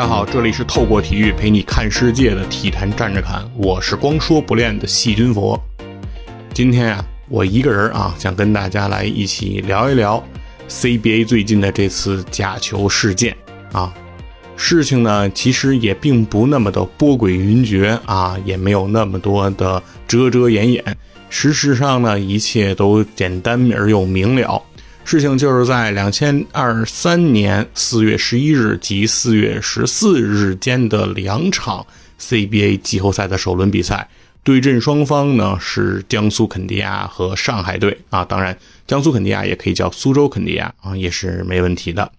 大家好，这里是透过体育陪你看世界的体坛站着看，我是光说不练的细菌佛。今天啊，我一个人啊，想跟大家来一起聊一聊 CBA 最近的这次假球事件啊。事情呢，其实也并不那么的波诡云谲啊，也没有那么多的遮遮掩掩。事实上呢，一切都简单而又明了。事情就是在两千二三年四月十一日及四月十四日间的两场 CBA 季后赛的首轮比赛，对阵双方呢是江苏肯尼亚和上海队啊，当然江苏肯尼亚也可以叫苏州肯尼亚啊，也是没问题的。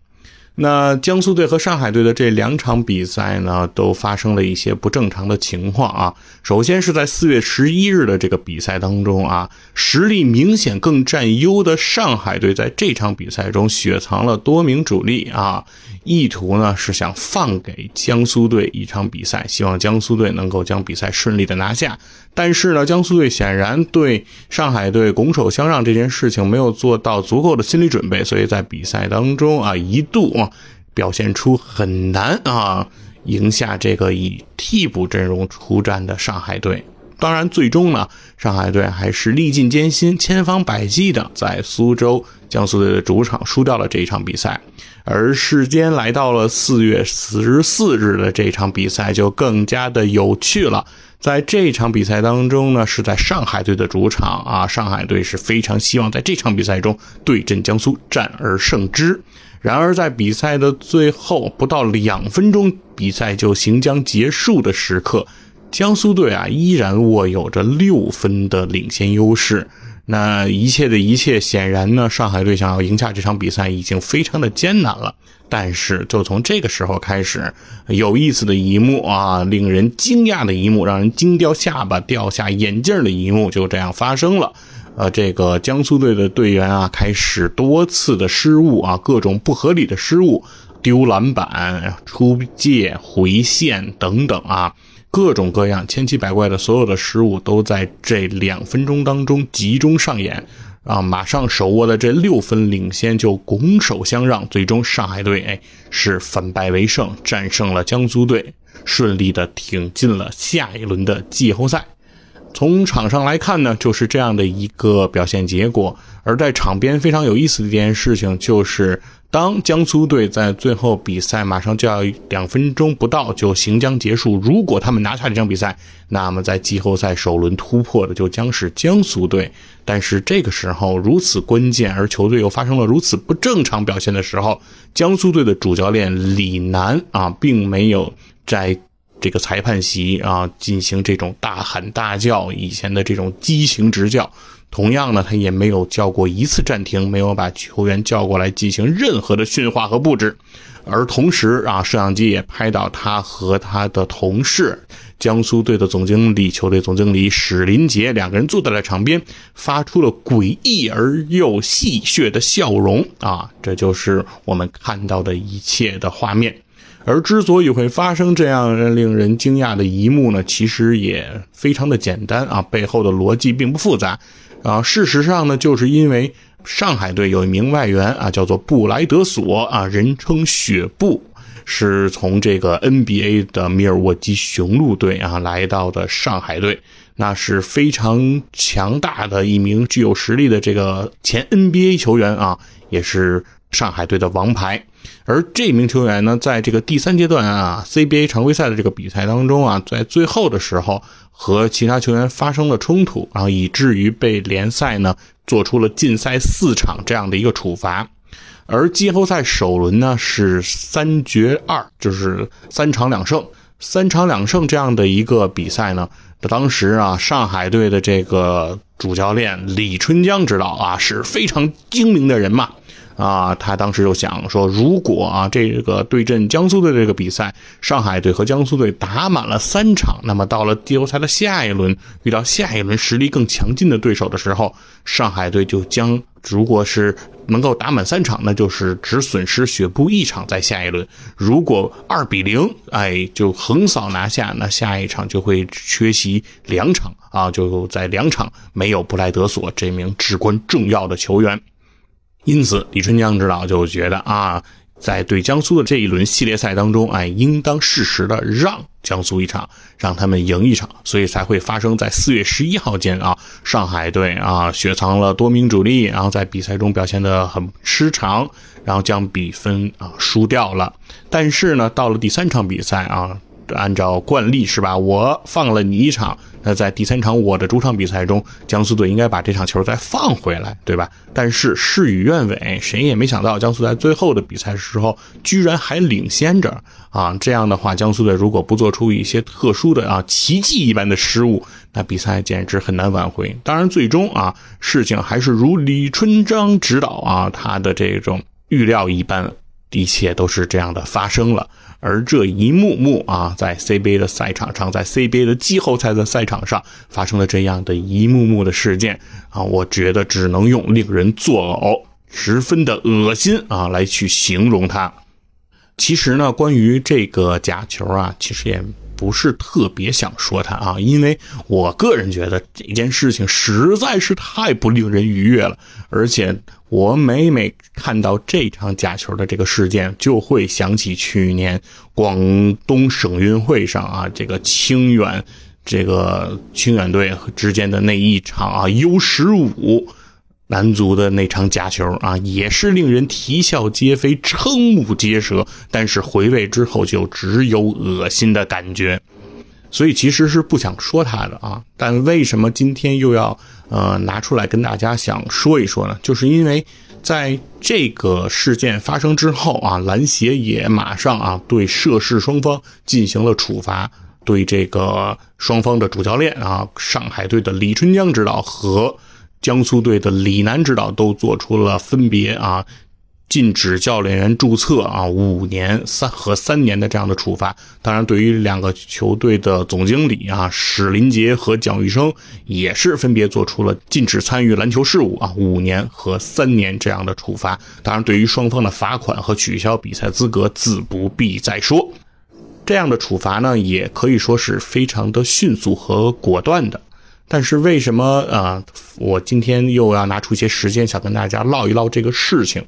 那江苏队和上海队的这两场比赛呢，都发生了一些不正常的情况啊。首先是在四月十一日的这个比赛当中啊，实力明显更占优的上海队在这场比赛中雪藏了多名主力啊，意图呢是想放给江苏队一场比赛，希望江苏队能够将比赛顺利的拿下。但是呢，江苏队显然对上海队拱手相让这件事情没有做到足够的心理准备，所以在比赛当中啊，一度啊表现出很难啊赢下这个以替补阵容出战的上海队。当然，最终呢，上海队还是历尽艰辛、千方百计的在苏州江苏队的主场输掉了这一场比赛。而时间来到了四月十四日的这场比赛，就更加的有趣了。在这场比赛当中呢，是在上海队的主场啊，上海队是非常希望在这场比赛中对阵江苏战而胜之。然而在比赛的最后不到两分钟，比赛就行将结束的时刻，江苏队啊依然握有着六分的领先优势。那一切的一切，显然呢，上海队想要赢下这场比赛已经非常的艰难了。但是，就从这个时候开始，有意思的一幕啊，令人惊讶的一幕，让人惊掉下巴、掉下眼镜的一幕，就这样发生了。呃，这个江苏队的队员啊，开始多次的失误啊，各种不合理的失误，丢篮板、出界、回线等等啊，各种各样千奇百怪的所有的失误，都在这两分钟当中集中上演。啊！马上手握的这六分领先就拱手相让，最终上海队哎是反败为胜，战胜了江苏队，顺利的挺进了下一轮的季后赛。从场上来看呢，就是这样的一个表现结果。而在场边非常有意思的一件事情就是，当江苏队在最后比赛马上就要两分钟不到就行将结束，如果他们拿下这场比赛，那么在季后赛首轮突破的就将是江苏队。但是这个时候如此关键，而球队又发生了如此不正常表现的时候，江苏队的主教练李楠啊，并没有在。这个裁判席啊，进行这种大喊大叫，以前的这种激情执教。同样呢，他也没有叫过一次暂停，没有把球员叫过来进行任何的训话和布置。而同时啊，摄像机也拍到他和他的同事，江苏队的总经理、球队总经理史林杰两个人坐在了场边，发出了诡异而又戏谑的笑容啊，这就是我们看到的一切的画面。而之所以会发生这样令人惊讶的一幕呢，其实也非常的简单啊，背后的逻辑并不复杂啊。事实上呢，就是因为上海队有一名外援啊，叫做布莱德索啊，人称雪布，是从这个 NBA 的米尔沃基雄鹿队啊来到的上海队，那是非常强大的一名具有实力的这个前 NBA 球员啊，也是上海队的王牌。而这名球员呢，在这个第三阶段啊，CBA 常规赛的这个比赛当中啊，在最后的时候和其他球员发生了冲突，然后以至于被联赛呢做出了禁赛四场这样的一个处罚。而季后赛首轮呢是三决二，就是三场两胜，三场两胜这样的一个比赛呢，当时啊，上海队的这个主教练李春江指导啊是非常精明的人嘛。啊，他当时就想说，如果啊这个对阵江苏队这个比赛，上海队和江苏队打满了三场，那么到了季后赛的下一轮，遇到下一轮实力更强劲的对手的时候，上海队就将如果是能够打满三场，那就是只损失雪布一场在下一轮；如果二比零，哎，就横扫拿下，那下一场就会缺席两场啊，就在两场没有布莱德索这名至关重要的球员。因此，李春江指导就觉得啊，在对江苏的这一轮系列赛当中，哎，应当适时的让江苏一场，让他们赢一场，所以才会发生在四月十一号间啊，上海队啊雪藏了多名主力，然后在比赛中表现的很失常，然后将比分啊输掉了。但是呢，到了第三场比赛啊。按照惯例是吧？我放了你一场，那在第三场我的主场比赛中，江苏队应该把这场球再放回来，对吧？但是事与愿违，谁也没想到江苏在最后的比赛时候居然还领先着啊！这样的话，江苏队如果不做出一些特殊的啊奇迹一般的失误，那比赛简直很难挽回。当然，最终啊，事情还是如李春章指导啊他的这种预料一般，一切都是这样的发生了。而这一幕幕啊，在 CBA 的赛场上，在 CBA 的季后赛的赛场上发生了这样的一幕幕的事件啊，我觉得只能用令人作呕、十分的恶心啊来去形容它。其实呢，关于这个假球啊，其实也不是特别想说它啊，因为我个人觉得这件事情实在是太不令人愉悦了，而且。我每每看到这场假球的这个事件，就会想起去年广东省运会上啊，这个清远这个清远队之间的那一场啊 U 十五男足的那场假球啊，也是令人啼笑皆非、瞠目结舌。但是回味之后，就只有恶心的感觉。所以其实是不想说他的啊，但为什么今天又要呃拿出来跟大家想说一说呢？就是因为在这个事件发生之后啊，篮协也马上啊对涉事双方进行了处罚，对这个双方的主教练啊，上海队的李春江指导和江苏队的李楠指导都做出了分别啊。禁止教练员注册啊，五年三和三年的这样的处罚。当然，对于两个球队的总经理啊，史林杰和蒋玉生，也是分别做出了禁止参与篮球事务啊，五年和三年这样的处罚。当然，对于双方的罚款和取消比赛资格，自不必再说。这样的处罚呢，也可以说是非常的迅速和果断的。但是为什么啊，我今天又要拿出一些时间，想跟大家唠一唠这个事情？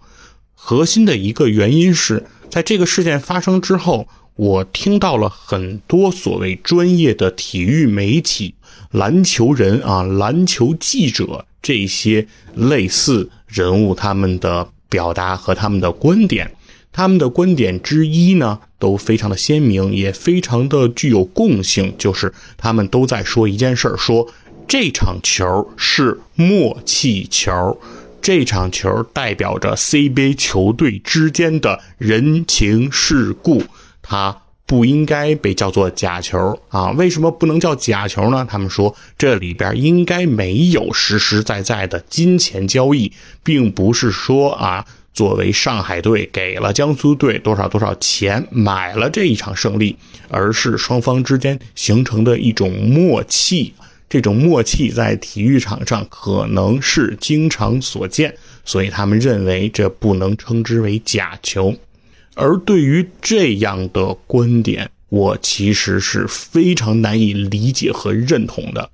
核心的一个原因是在这个事件发生之后，我听到了很多所谓专业的体育媒体、篮球人啊、篮球记者这些类似人物他们的表达和他们的观点。他们的观点之一呢，都非常的鲜明，也非常的具有共性，就是他们都在说一件事儿：说这场球是默契球。这场球代表着 CBA 球队之间的人情世故，它不应该被叫做假球啊！为什么不能叫假球呢？他们说这里边应该没有实实在在的金钱交易，并不是说啊，作为上海队给了江苏队多少多少钱买了这一场胜利，而是双方之间形成的一种默契。这种默契在体育场上可能是经常所见，所以他们认为这不能称之为假球。而对于这样的观点，我其实是非常难以理解和认同的。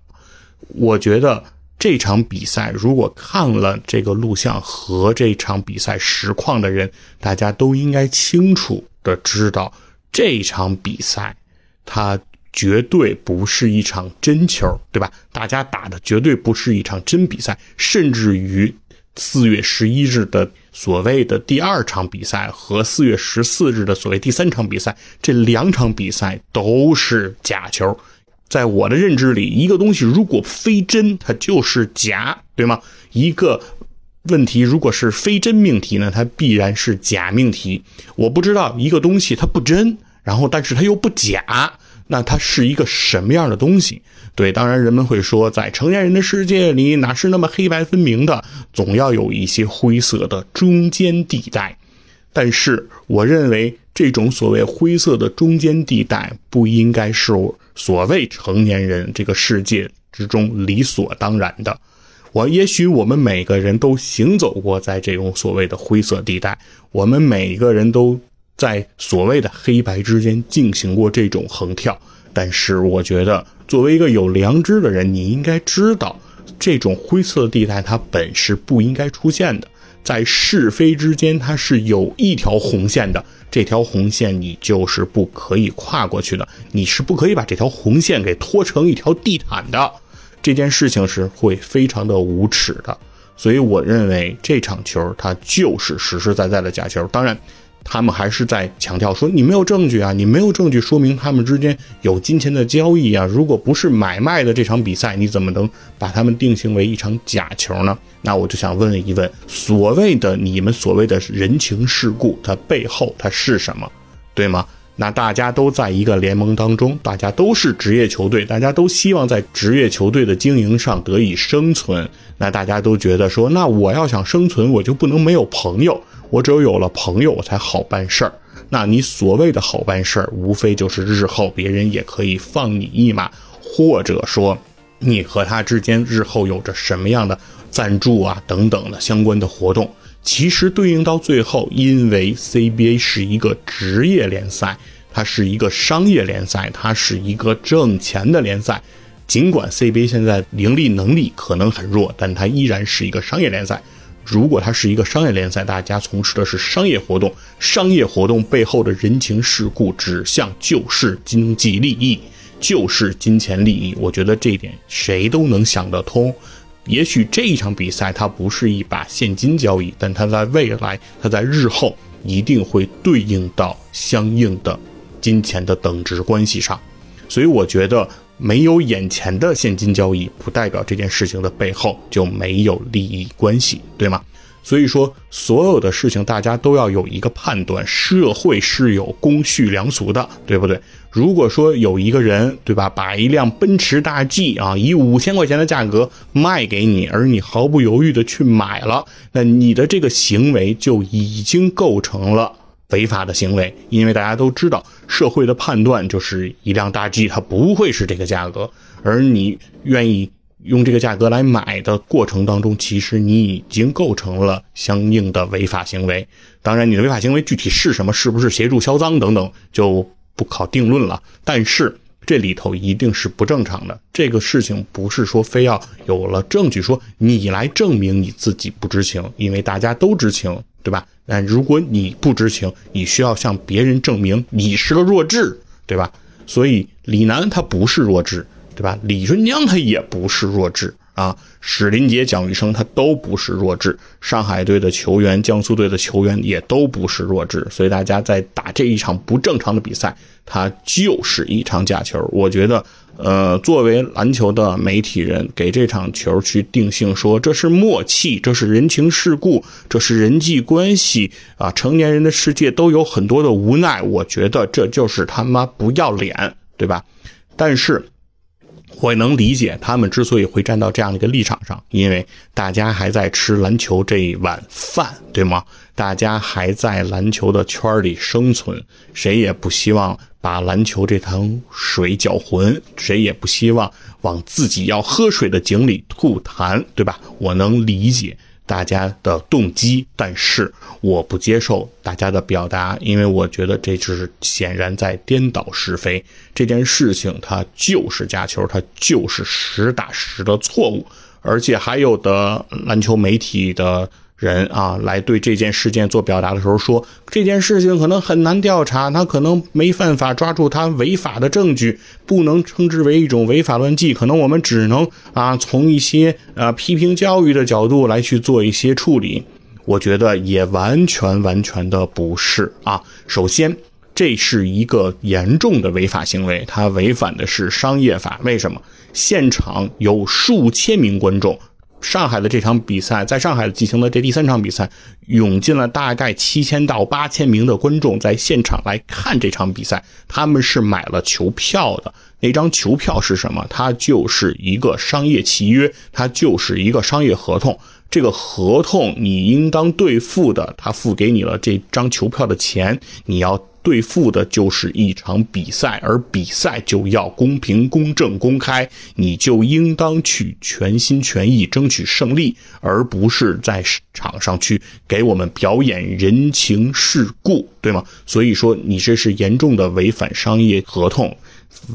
我觉得这场比赛，如果看了这个录像和这场比赛实况的人，大家都应该清楚的知道，这场比赛它。绝对不是一场真球，对吧？大家打的绝对不是一场真比赛，甚至于四月十一日的所谓的第二场比赛和四月十四日的所谓第三场比赛，这两场比赛都是假球。在我的认知里，一个东西如果非真，它就是假，对吗？一个问题如果是非真命题呢，它必然是假命题。我不知道一个东西它不真，然后但是它又不假。那它是一个什么样的东西？对，当然人们会说，在成年人的世界里，哪是那么黑白分明的？总要有一些灰色的中间地带。但是，我认为这种所谓灰色的中间地带，不应该是所谓成年人这个世界之中理所当然的。我也许我们每个人都行走过在这种所谓的灰色地带，我们每个人都。在所谓的黑白之间进行过这种横跳，但是我觉得作为一个有良知的人，你应该知道，这种灰色地带它本是不应该出现的。在是非之间，它是有一条红线的。这条红线你就是不可以跨过去的，你是不可以把这条红线给拖成一条地毯的。这件事情是会非常的无耻的。所以我认为这场球它就是实实在在的假球。当然。他们还是在强调说：“你没有证据啊，你没有证据说明他们之间有金钱的交易啊。如果不是买卖的这场比赛，你怎么能把他们定性为一场假球呢？”那我就想问一问：所谓的你们所谓的人情世故，它背后它是什么，对吗？那大家都在一个联盟当中，大家都是职业球队，大家都希望在职业球队的经营上得以生存。那大家都觉得说：“那我要想生存，我就不能没有朋友。”我只有有了朋友，我才好办事儿。那你所谓的好办事儿，无非就是日后别人也可以放你一马，或者说你和他之间日后有着什么样的赞助啊等等的相关的活动。其实对应到最后，因为 CBA 是一个职业联赛，它是一个商业联赛，它是一个挣钱的联赛。尽管 CBA 现在盈利能力可能很弱，但它依然是一个商业联赛。如果它是一个商业联赛，大家从事的是商业活动，商业活动背后的人情世故指向就是经济利益，就是金钱利益。我觉得这一点谁都能想得通。也许这一场比赛它不是一把现金交易，但它在未来，它在日后一定会对应到相应的金钱的等值关系上。所以我觉得。没有眼前的现金交易，不代表这件事情的背后就没有利益关系，对吗？所以说，所有的事情大家都要有一个判断，社会是有公序良俗的，对不对？如果说有一个人，对吧，把一辆奔驰大 G 啊，以五千块钱的价格卖给你，而你毫不犹豫的去买了，那你的这个行为就已经构成了。违法的行为，因为大家都知道，社会的判断就是一辆大 G 它不会是这个价格，而你愿意用这个价格来买的过程当中，其实你已经构成了相应的违法行为。当然，你的违法行为具体是什么，是不是协助销赃等等，就不考定论了。但是这里头一定是不正常的，这个事情不是说非要有了证据说你来证明你自己不知情，因为大家都知情。对吧？那如果你不知情，你需要向别人证明你是个弱智，对吧？所以李楠他不是弱智，对吧？李春江他也不是弱智啊。史林杰、蒋玉生他都不是弱智，上海队的球员、江苏队的球员也都不是弱智。所以大家在打这一场不正常的比赛，它就是一场假球。我觉得。呃，作为篮球的媒体人，给这场球去定性说这是默契，这是人情世故，这是人际关系啊！成年人的世界都有很多的无奈，我觉得这就是他妈不要脸，对吧？但是。我能理解他们之所以会站到这样的一个立场上，因为大家还在吃篮球这一碗饭，对吗？大家还在篮球的圈里生存，谁也不希望把篮球这塘水搅浑，谁也不希望往自己要喝水的井里吐痰，对吧？我能理解。大家的动机，但是我不接受大家的表达，因为我觉得这就是显然在颠倒是非。这件事情它就是假球，它就是实打实的错误，而且还有的篮球媒体的。人啊，来对这件事件做表达的时候说，这件事情可能很难调查，他可能没办法抓住他违法的证据，不能称之为一种违法乱纪，可能我们只能啊从一些呃批评教育的角度来去做一些处理。我觉得也完全完全的不是啊。首先，这是一个严重的违法行为，它违反的是商业法。为什么？现场有数千名观众。上海的这场比赛，在上海进行的这第三场比赛，涌进了大概七千到八千名的观众在现场来看这场比赛。他们是买了球票的，那张球票是什么？它就是一个商业契约，它就是一个商业合同。这个合同你应当兑付的，他付给你了这张球票的钱，你要。对付的就是一场比赛，而比赛就要公平、公正、公开，你就应当去全心全意争取胜利，而不是在场上去给我们表演人情世故，对吗？所以说，你这是严重的违反商业合同。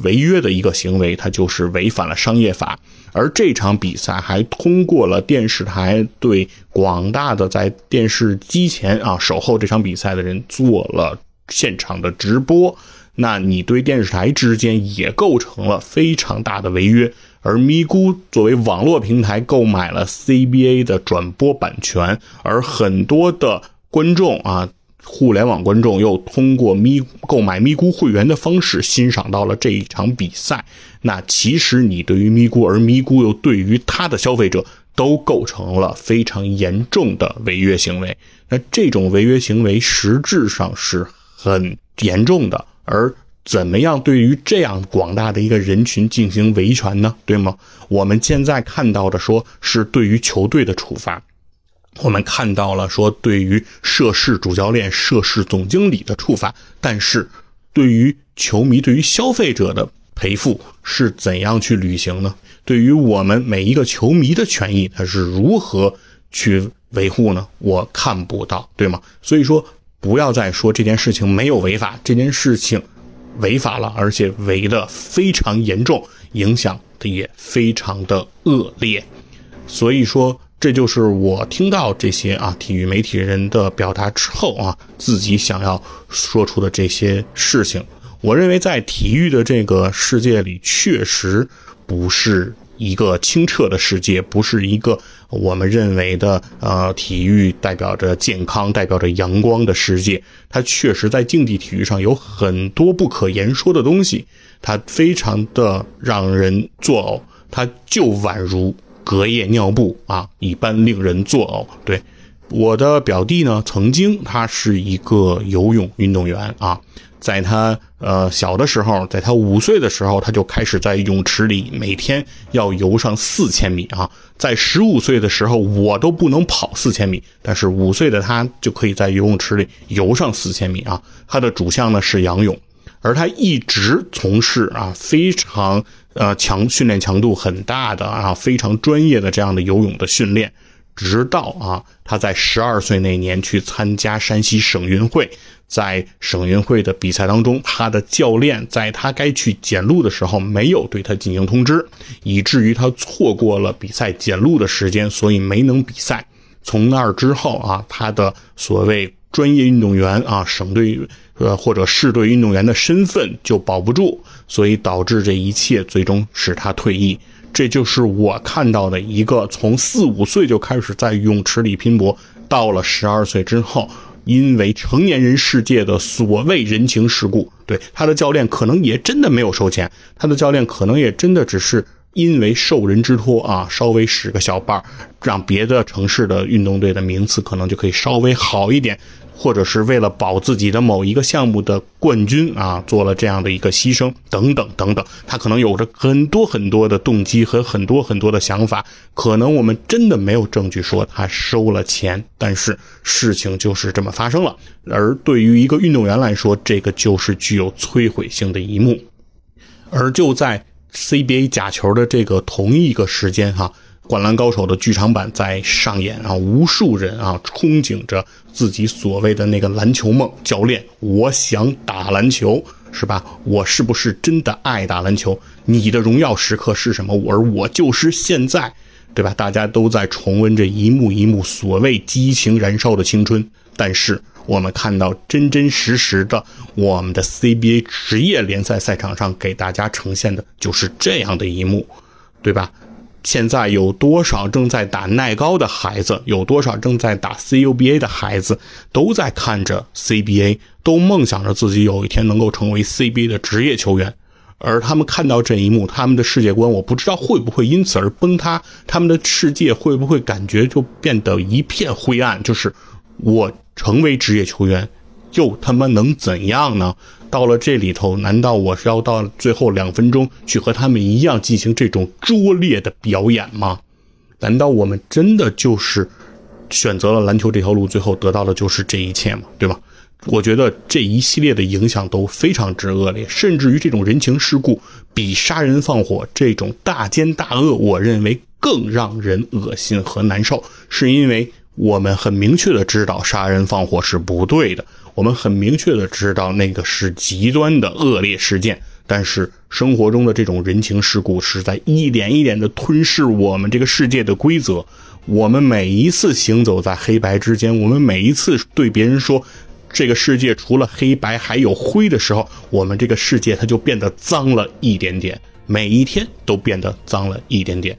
违约的一个行为，它就是违反了商业法。而这场比赛还通过了电视台对广大的在电视机前啊守候这场比赛的人做了现场的直播。那你对电视台之间也构成了非常大的违约。而咪咕作为网络平台购买了 CBA 的转播版权，而很多的观众啊。互联网观众又通过咪购买咪咕会员的方式欣赏到了这一场比赛，那其实你对于咪咕，而咪咕又对于它的消费者，都构成了非常严重的违约行为。那这种违约行为实质上是很严重的，而怎么样对于这样广大的一个人群进行维权呢？对吗？我们现在看到的说是对于球队的处罚。我们看到了说，对于涉事主教练、涉事总经理的处罚，但是对于球迷、对于消费者的赔付是怎样去履行呢？对于我们每一个球迷的权益，他是如何去维护呢？我看不到，对吗？所以说，不要再说这件事情没有违法，这件事情违法了，而且违的非常严重，影响的也非常的恶劣。所以说。这就是我听到这些啊体育媒体人的表达之后啊，自己想要说出的这些事情。我认为在体育的这个世界里，确实不是一个清澈的世界，不是一个我们认为的呃体育代表着健康、代表着阳光的世界。它确实在竞技体育上有很多不可言说的东西，它非常的让人作呕，它就宛如。隔夜尿布啊，一般令人作呕。对，我的表弟呢，曾经他是一个游泳运动员啊，在他呃小的时候，在他五岁的时候，他就开始在泳池里每天要游上四千米啊。在十五岁的时候，我都不能跑四千米，但是五岁的他就可以在游泳池里游上四千米啊。他的主项呢是仰泳，而他一直从事啊非常。呃，强训练强度很大的啊，非常专业的这样的游泳的训练，直到啊，他在十二岁那年去参加山西省运会，在省运会的比赛当中，他的教练在他该去检录的时候没有对他进行通知，以至于他错过了比赛检录的时间，所以没能比赛。从那儿之后啊，他的所谓专业运动员啊，省队呃或者市队运动员的身份就保不住。所以导致这一切最终使他退役，这就是我看到的一个从四五岁就开始在泳池里拼搏，到了十二岁之后，因为成年人世界的所谓人情世故，对他的教练可能也真的没有收钱，他的教练可能也真的只是因为受人之托啊，稍微使个小绊儿，让别的城市的运动队的名次可能就可以稍微好一点。或者是为了保自己的某一个项目的冠军啊，做了这样的一个牺牲，等等等等，他可能有着很多很多的动机和很多很多的想法，可能我们真的没有证据说他收了钱，但是事情就是这么发生了。而对于一个运动员来说，这个就是具有摧毁性的一幕。而就在 CBA 假球的这个同一个时间，哈。《灌篮高手》的剧场版在上演啊，无数人啊憧憬着自己所谓的那个篮球梦。教练，我想打篮球，是吧？我是不是真的爱打篮球？你的荣耀时刻是什么？而我就是现在，对吧？大家都在重温这一幕一幕所谓激情燃烧的青春。但是我们看到真真实实的，我们的 CBA 职业联赛赛场上给大家呈现的就是这样的一幕，对吧？现在有多少正在打耐高的孩子，有多少正在打 CUBA 的孩子，都在看着 CBA，都梦想着自己有一天能够成为 CBA 的职业球员。而他们看到这一幕，他们的世界观，我不知道会不会因此而崩塌，他们的世界会不会感觉就变得一片灰暗？就是我成为职业球员。又他妈能怎样呢？到了这里头，难道我是要到最后两分钟去和他们一样进行这种拙劣的表演吗？难道我们真的就是选择了篮球这条路，最后得到的就是这一切吗？对吧？我觉得这一系列的影响都非常之恶劣，甚至于这种人情世故比杀人放火这种大奸大恶，我认为更让人恶心和难受，是因为我们很明确的知道杀人放火是不对的。我们很明确的知道，那个是极端的恶劣事件，但是生活中的这种人情世故是在一点一点的吞噬我们这个世界的规则。我们每一次行走在黑白之间，我们每一次对别人说这个世界除了黑白还有灰的时候，我们这个世界它就变得脏了一点点，每一天都变得脏了一点点。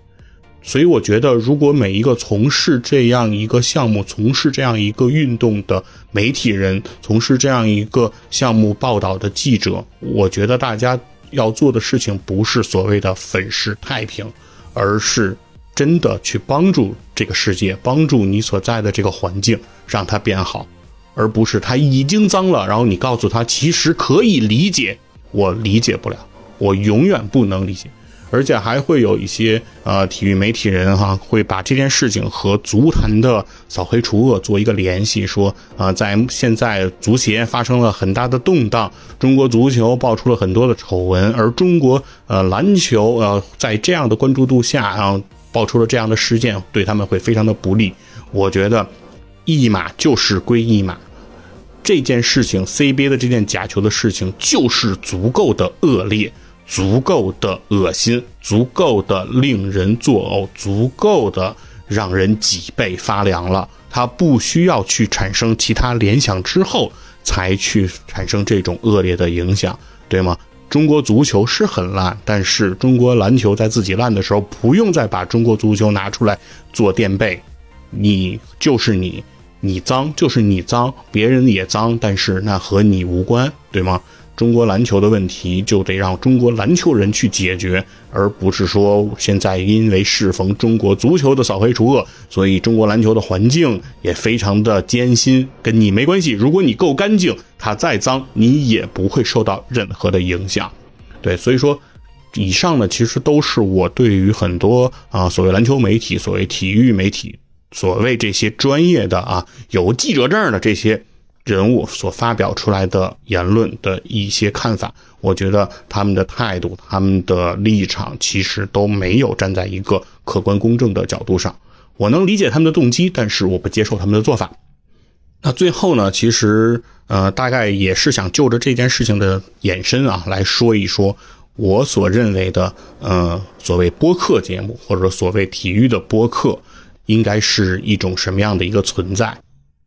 所以我觉得，如果每一个从事这样一个项目、从事这样一个运动的媒体人、从事这样一个项目报道的记者，我觉得大家要做的事情不是所谓的粉饰太平，而是真的去帮助这个世界，帮助你所在的这个环境，让它变好，而不是它已经脏了，然后你告诉他其实可以理解，我理解不了，我永远不能理解。而且还会有一些呃体育媒体人哈，会把这件事情和足坛的扫黑除恶做一个联系，说啊，在现在足协发生了很大的动荡，中国足球爆出了很多的丑闻，而中国呃篮球呃在这样的关注度下啊，爆出了这样的事件，对他们会非常的不利。我觉得一码就是归一码，这件事情 CBA 的这件假球的事情就是足够的恶劣。足够的恶心，足够的令人作呕，足够的让人脊背发凉了。他不需要去产生其他联想之后，才去产生这种恶劣的影响，对吗？中国足球是很烂，但是中国篮球在自己烂的时候，不用再把中国足球拿出来做垫背。你就是你，你脏就是你脏，别人也脏，但是那和你无关，对吗？中国篮球的问题就得让中国篮球人去解决，而不是说现在因为适逢中国足球的扫黑除恶，所以中国篮球的环境也非常的艰辛，跟你没关系。如果你够干净，它再脏你也不会受到任何的影响。对，所以说，以上呢其实都是我对于很多啊所谓篮球媒体、所谓体育媒体、所谓这些专业的啊有记者证的这些。人物所发表出来的言论的一些看法，我觉得他们的态度、他们的立场其实都没有站在一个客观公正的角度上。我能理解他们的动机，但是我不接受他们的做法。那最后呢，其实呃，大概也是想就着这件事情的延伸啊，来说一说我所认为的呃，所谓播客节目或者所谓体育的播客，应该是一种什么样的一个存在。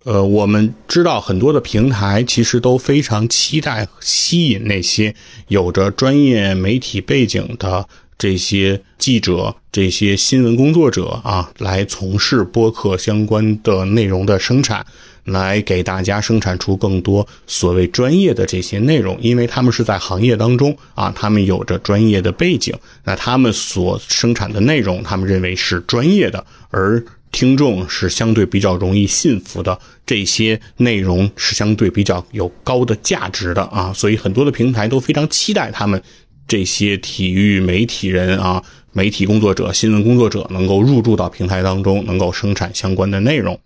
呃，我们知道很多的平台其实都非常期待吸引那些有着专业媒体背景的这些记者、这些新闻工作者啊，来从事播客相关的内容的生产，来给大家生产出更多所谓专业的这些内容，因为他们是在行业当中啊，他们有着专业的背景，那他们所生产的内容，他们认为是专业的，而。听众是相对比较容易信服的，这些内容是相对比较有高的价值的啊，所以很多的平台都非常期待他们这些体育媒体人啊、媒体工作者、新闻工作者能够入驻到平台当中，能够生产相关的内容。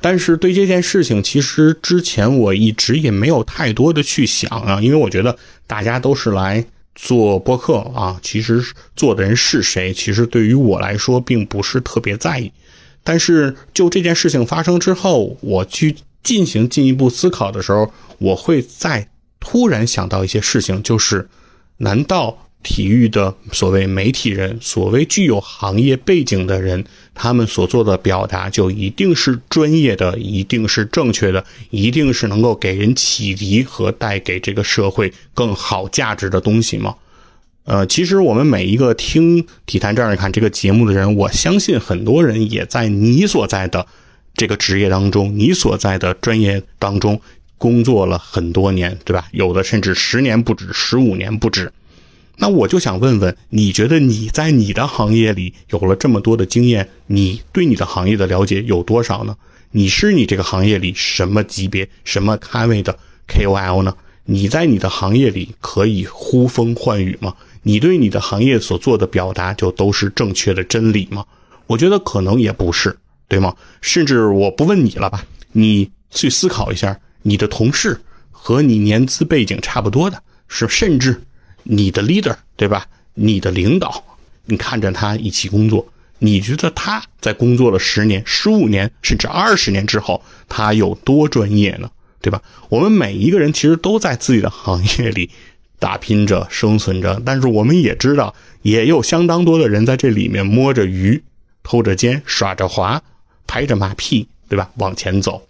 但是对这件事情，其实之前我一直也没有太多的去想啊，因为我觉得大家都是来做播客啊，其实做的人是谁，其实对于我来说并不是特别在意。但是，就这件事情发生之后，我去进行进一步思考的时候，我会再突然想到一些事情，就是，难道体育的所谓媒体人，所谓具有行业背景的人，他们所做的表达就一定是专业的，一定是正确的，一定是能够给人启迪和带给这个社会更好价值的东西吗？呃，其实我们每一个听《体坛这样看》这个节目的人，我相信很多人也在你所在的这个职业当中，你所在的专业当中工作了很多年，对吧？有的甚至十年不止，十五年不止。那我就想问问，你觉得你在你的行业里有了这么多的经验，你对你的行业的了解有多少呢？你是你这个行业里什么级别、什么咖位的 KOL 呢？你在你的行业里可以呼风唤雨吗？你对你的行业所做的表达就都是正确的真理吗？我觉得可能也不是，对吗？甚至我不问你了吧，你去思考一下，你的同事和你年资背景差不多的，是甚至你的 leader，对吧？你的领导，你看着他一起工作，你觉得他在工作了十年、十五年，甚至二十年之后，他有多专业呢？对吧？我们每一个人其实都在自己的行业里。打拼着生存着，但是我们也知道，也有相当多的人在这里面摸着鱼、偷着奸、耍着滑、拍着马屁，对吧？往前走。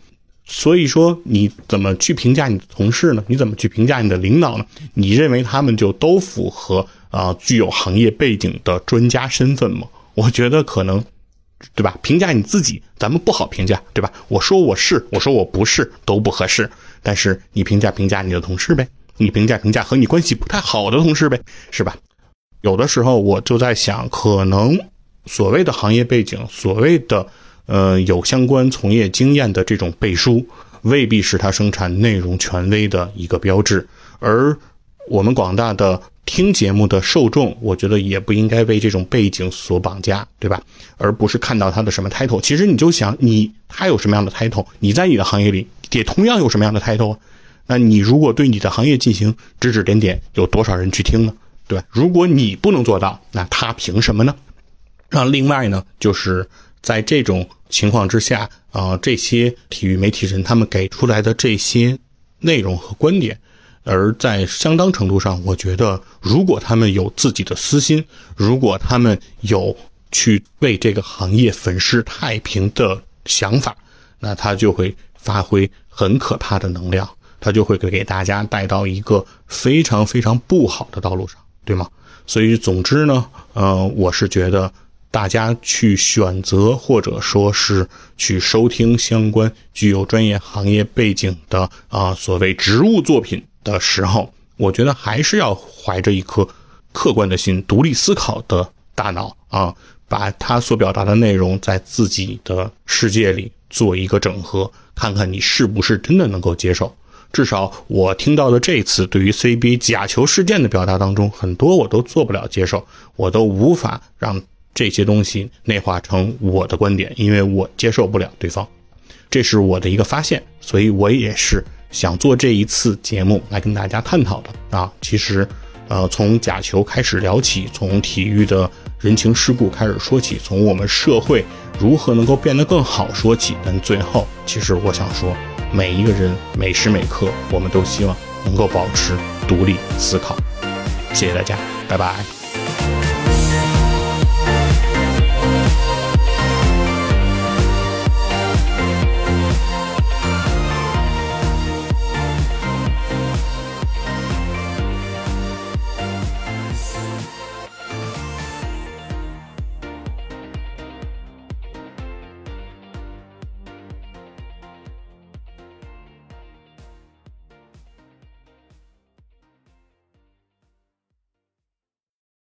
所以说，你怎么去评价你的同事呢？你怎么去评价你的领导呢？你认为他们就都符合啊具有行业背景的专家身份吗？我觉得可能，对吧？评价你自己，咱们不好评价，对吧？我说我是，我说我不是，都不合适。但是你评价评价你的同事呗，你评价评价和你关系不太好的同事呗，是吧？有的时候我就在想，可能所谓的行业背景，所谓的。呃，有相关从业经验的这种背书，未必是他生产内容权威的一个标志。而我们广大的听节目的受众，我觉得也不应该被这种背景所绑架，对吧？而不是看到他的什么 title。其实你就想，你他有什么样的 title，你在你的行业里也同样有什么样的 title。那你如果对你的行业进行指指点点，有多少人去听呢？对吧？如果你不能做到，那他凭什么呢？那另外呢，就是。在这种情况之下，啊，这些体育媒体人他们给出来的这些内容和观点，而在相当程度上，我觉得，如果他们有自己的私心，如果他们有去为这个行业粉饰太平的想法，那他就会发挥很可怕的能量，他就会给给大家带到一个非常非常不好的道路上，对吗？所以，总之呢，呃，我是觉得。大家去选择或者说是去收听相关具有专业行业背景的啊所谓职务作品的时候，我觉得还是要怀着一颗客观的心、独立思考的大脑啊，把他所表达的内容在自己的世界里做一个整合，看看你是不是真的能够接受。至少我听到的这次对于 CBA 假球事件的表达当中，很多我都做不了接受，我都无法让。这些东西内化成我的观点，因为我接受不了对方，这是我的一个发现，所以我也是想做这一次节目来跟大家探讨的啊。其实，呃，从假球开始聊起，从体育的人情世故开始说起，从我们社会如何能够变得更好说起，但最后，其实我想说，每一个人每时每刻，我们都希望能够保持独立思考。谢谢大家，拜拜。